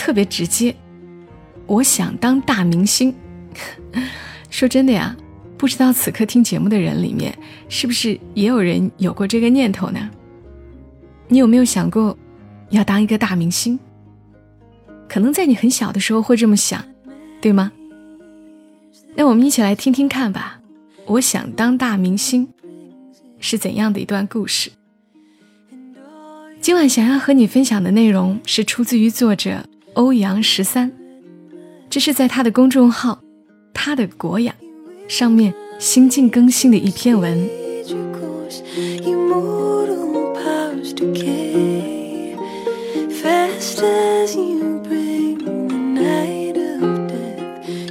特别直接，我想当大明星。说真的呀，不知道此刻听节目的人里面，是不是也有人有过这个念头呢？你有没有想过要当一个大明星？可能在你很小的时候会这么想，对吗？那我们一起来听听看吧。我想当大明星是怎样的一段故事？今晚想要和你分享的内容是出自于作者。欧阳十三，这是在他的公众号“他的国养”上面新近更新的一篇文。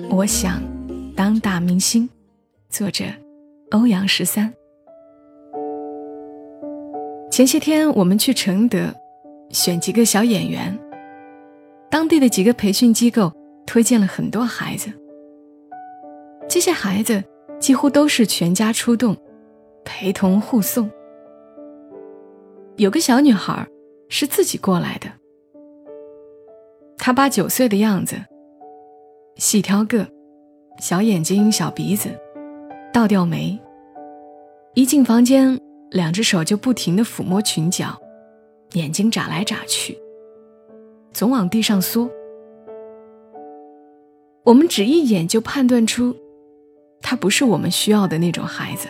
我想当大明星，作者欧阳十三。前些天我们去承德，选几个小演员。当地的几个培训机构推荐了很多孩子，这些孩子几乎都是全家出动，陪同护送。有个小女孩是自己过来的，她八九岁的样子，细挑个，小眼睛、小鼻子，倒吊眉。一进房间，两只手就不停地抚摸裙角，眼睛眨来眨去。总往地上缩，我们只一眼就判断出，他不是我们需要的那种孩子。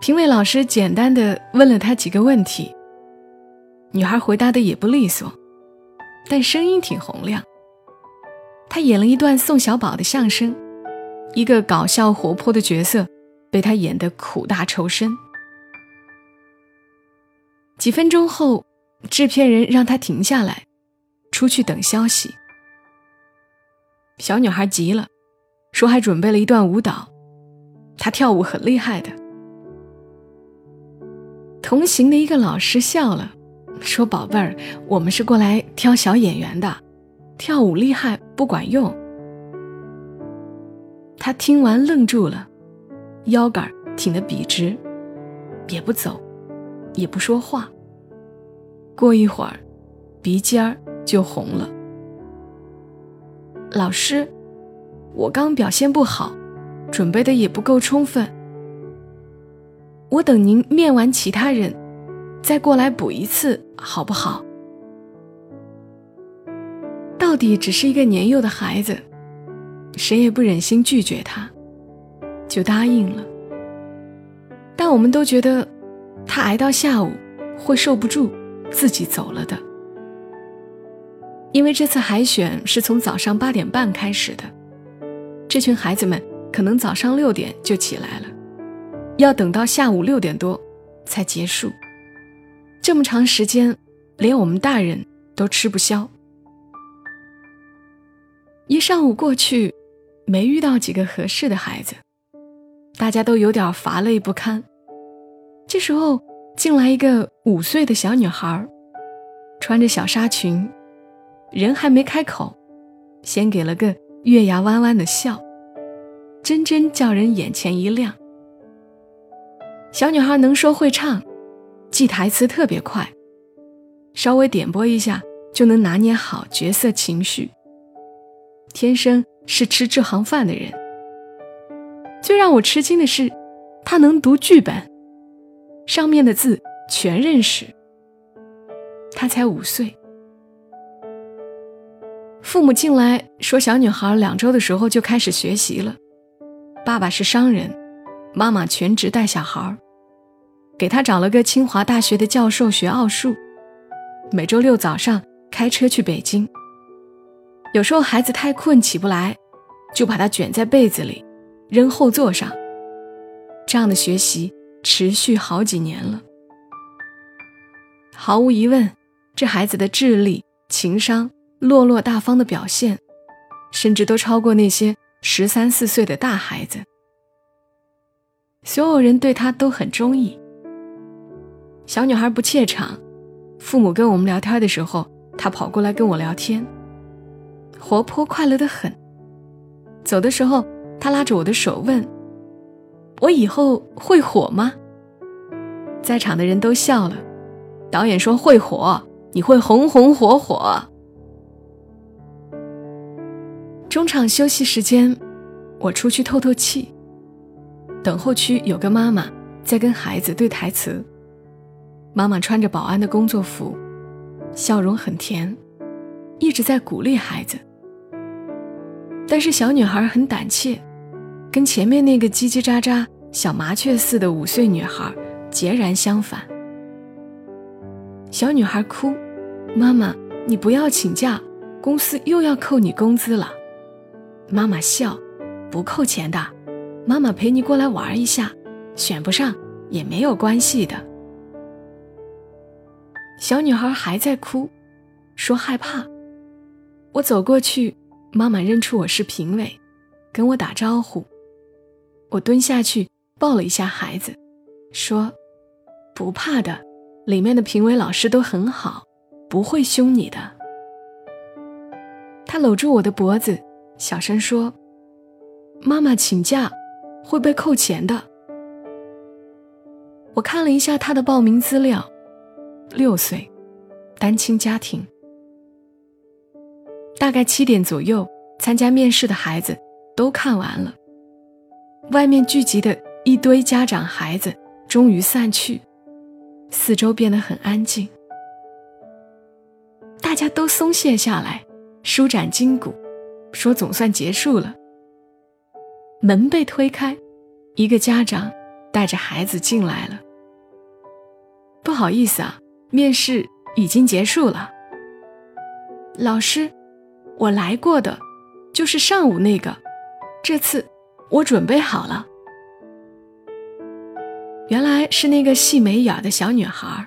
评委老师简单的问了他几个问题，女孩回答的也不利索，但声音挺洪亮。他演了一段宋小宝的相声，一个搞笑活泼的角色，被他演得苦大仇深。几分钟后。制片人让他停下来，出去等消息。小女孩急了，说还准备了一段舞蹈，她跳舞很厉害的。同行的一个老师笑了，说：“宝贝儿，我们是过来挑小演员的，跳舞厉害不管用。”他听完愣住了，腰杆挺得笔直，也不走，也不说话。过一会儿，鼻尖儿就红了。老师，我刚表现不好，准备的也不够充分。我等您面完其他人，再过来补一次，好不好？到底只是一个年幼的孩子，谁也不忍心拒绝他，就答应了。但我们都觉得，他挨到下午会受不住。自己走了的，因为这次海选是从早上八点半开始的，这群孩子们可能早上六点就起来了，要等到下午六点多才结束。这么长时间，连我们大人都吃不消。一上午过去，没遇到几个合适的孩子，大家都有点乏累不堪。这时候。进来一个五岁的小女孩，穿着小纱裙，人还没开口，先给了个月牙弯弯的笑，真真叫人眼前一亮。小女孩能说会唱，记台词特别快，稍微点拨一下就能拿捏好角色情绪，天生是吃这行饭的人。最让我吃惊的是，她能读剧本。上面的字全认识，她才五岁。父母进来说，小女孩两周的时候就开始学习了。爸爸是商人，妈妈全职带小孩给她找了个清华大学的教授学奥数，每周六早上开车去北京。有时候孩子太困起不来，就把他卷在被子里，扔后座上。这样的学习持续好几年了。毫无疑问，这孩子的智力、情商、落落大方的表现，甚至都超过那些十三四岁的大孩子。所有人对他都很中意。小女孩不怯场，父母跟我们聊天的时候，她跑过来跟我聊天。活泼快乐的很。走的时候，他拉着我的手问：“我以后会火吗？”在场的人都笑了。导演说：“会火，你会红红火火。”中场休息时间，我出去透透气。等候区有个妈妈在跟孩子对台词。妈妈穿着保安的工作服，笑容很甜，一直在鼓励孩子。但是小女孩很胆怯，跟前面那个叽叽喳喳、小麻雀似的五岁女孩截然相反。小女孩哭：“妈妈，你不要请假，公司又要扣你工资了。”妈妈笑：“不扣钱的，妈妈陪你过来玩一下，选不上也没有关系的。”小女孩还在哭，说害怕。我走过去。妈妈认出我是评委，跟我打招呼。我蹲下去抱了一下孩子，说：“不怕的，里面的评委老师都很好，不会凶你的。”他搂住我的脖子，小声说：“妈妈请假会被扣钱的。”我看了一下他的报名资料，六岁，单亲家庭。大概七点左右，参加面试的孩子都看完了。外面聚集的一堆家长孩子终于散去，四周变得很安静。大家都松懈下来，舒展筋骨，说总算结束了。门被推开，一个家长带着孩子进来了。不好意思啊，面试已经结束了。老师。我来过的，就是上午那个。这次我准备好了。原来是那个细眉眼的小女孩。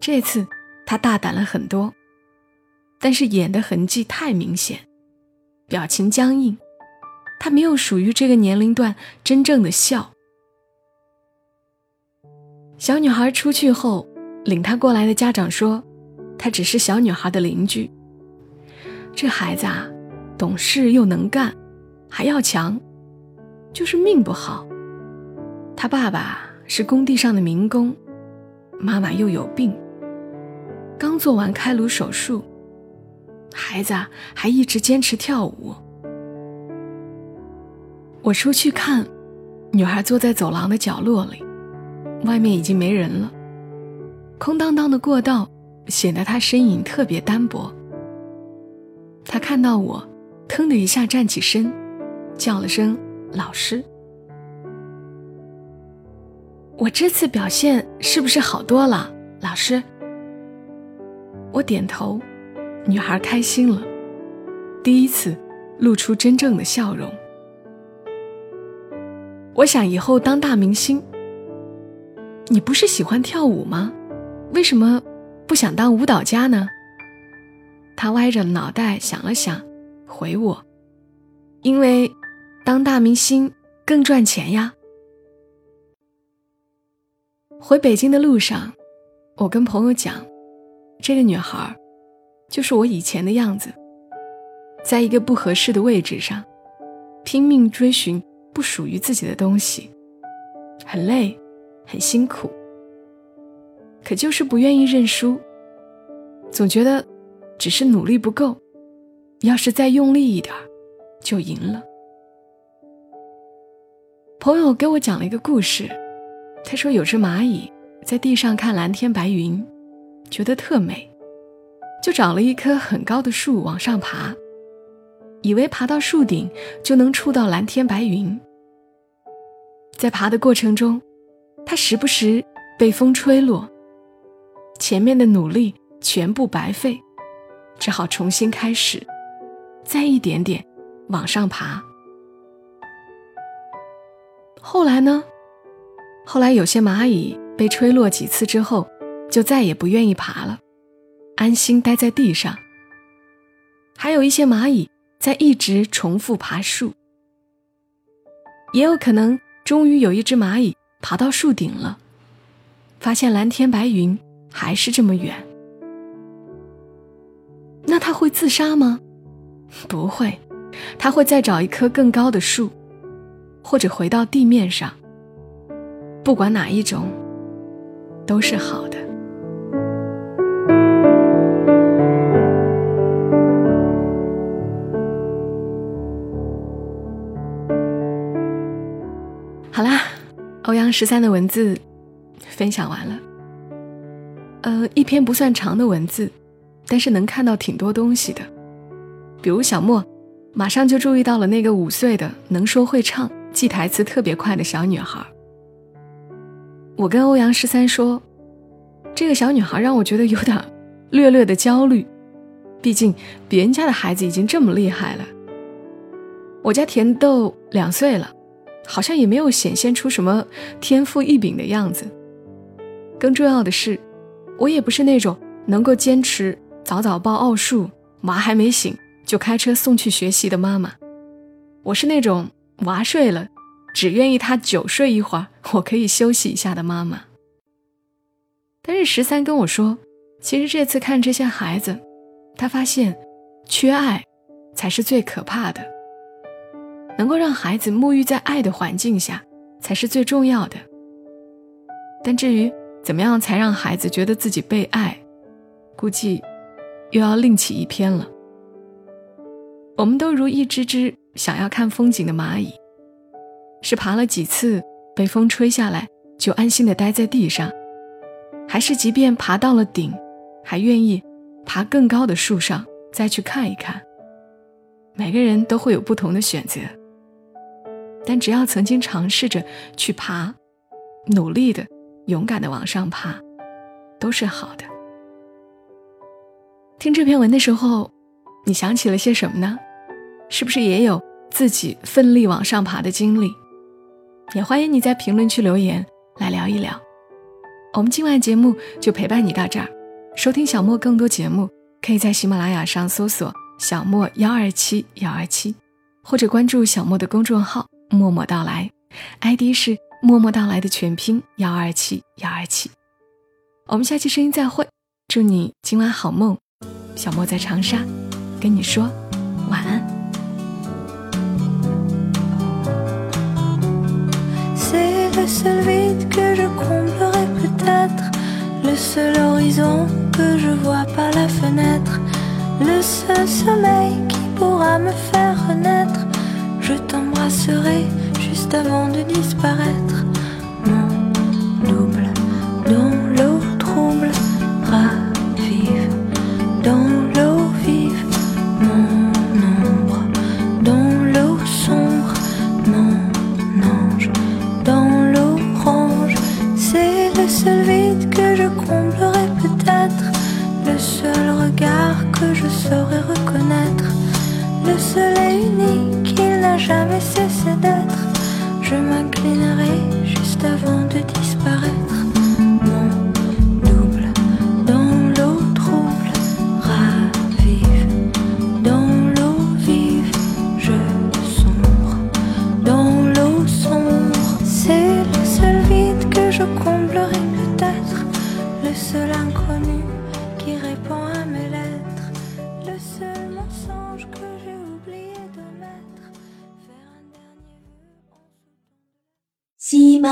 这次她大胆了很多，但是演的痕迹太明显，表情僵硬。她没有属于这个年龄段真正的笑。小女孩出去后，领她过来的家长说，她只是小女孩的邻居。这孩子啊，懂事又能干，还要强，就是命不好。他爸爸是工地上的民工，妈妈又有病，刚做完开颅手术，孩子还一直坚持跳舞。我出去看，女孩坐在走廊的角落里，外面已经没人了，空荡荡的过道显得她身影特别单薄。他看到我，腾的一下站起身，叫了声“老师”。我这次表现是不是好多了，老师？我点头，女孩开心了，第一次露出真正的笑容。我想以后当大明星。你不是喜欢跳舞吗？为什么不想当舞蹈家呢？他歪着脑袋想了想，回我：“因为当大明星更赚钱呀。”回北京的路上，我跟朋友讲，这个女孩就是我以前的样子，在一个不合适的位置上，拼命追寻不属于自己的东西，很累，很辛苦，可就是不愿意认输，总觉得。只是努力不够，要是再用力一点，就赢了。朋友给我讲了一个故事，他说有只蚂蚁在地上看蓝天白云，觉得特美，就找了一棵很高的树往上爬，以为爬到树顶就能触到蓝天白云。在爬的过程中，他时不时被风吹落，前面的努力全部白费，只好重新开始，再一点点往上爬。后来呢？后来有些蚂蚁被吹落几次之后，就再也不愿意爬了，安心待在地上。还有一些蚂蚁在一直重复爬树。也有可能，终于有一只蚂蚁爬到树顶了，发现蓝天白云还是这么远。那它会自杀吗？不会，它会再找一棵更高的树。或者回到地面上，不管哪一种，都是好的。好啦，欧阳十三的文字分享完了。呃，一篇不算长的文字，但是能看到挺多东西的，比如小莫马上就注意到了那个五岁的能说会唱。记台词特别快的小女孩，我跟欧阳十三说，这个小女孩让我觉得有点略略的焦虑，毕竟别人家的孩子已经这么厉害了，我家甜豆两岁了，好像也没有显现出什么天赋异禀的样子。更重要的是，我也不是那种能够坚持早早报奥数，娃还没醒就开车送去学习的妈妈，我是那种。娃睡了，只愿意他久睡一会儿，我可以休息一下的妈妈。但是十三跟我说，其实这次看这些孩子，他发现缺爱才是最可怕的。能够让孩子沐浴在爱的环境下，才是最重要的。但至于怎么样才让孩子觉得自己被爱，估计又要另起一篇了。我们都如一只只。想要看风景的蚂蚁，是爬了几次被风吹下来就安心的待在地上，还是即便爬到了顶，还愿意爬更高的树上再去看一看？每个人都会有不同的选择，但只要曾经尝试着去爬，努力的、勇敢的往上爬，都是好的。听这篇文的时候，你想起了些什么呢？是不是也有自己奋力往上爬的经历？也欢迎你在评论区留言来聊一聊。我们今晚节目就陪伴你到这儿。收听小莫更多节目，可以在喜马拉雅上搜索“小莫幺二七幺二七”，或者关注小莫的公众号“默默到来 ”，ID 是“默默到来”的全拼幺二七幺二七。我们下期声音再会，祝你今晚好梦。小莫在长沙，跟你说晚安。Le seul vide que je comblerai peut-être, le seul horizon que je vois par la fenêtre, le seul sommeil qui pourra me faire renaître. Je t'embrasserai juste avant de disparaître,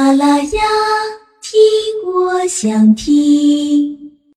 啦啦呀，听我想听。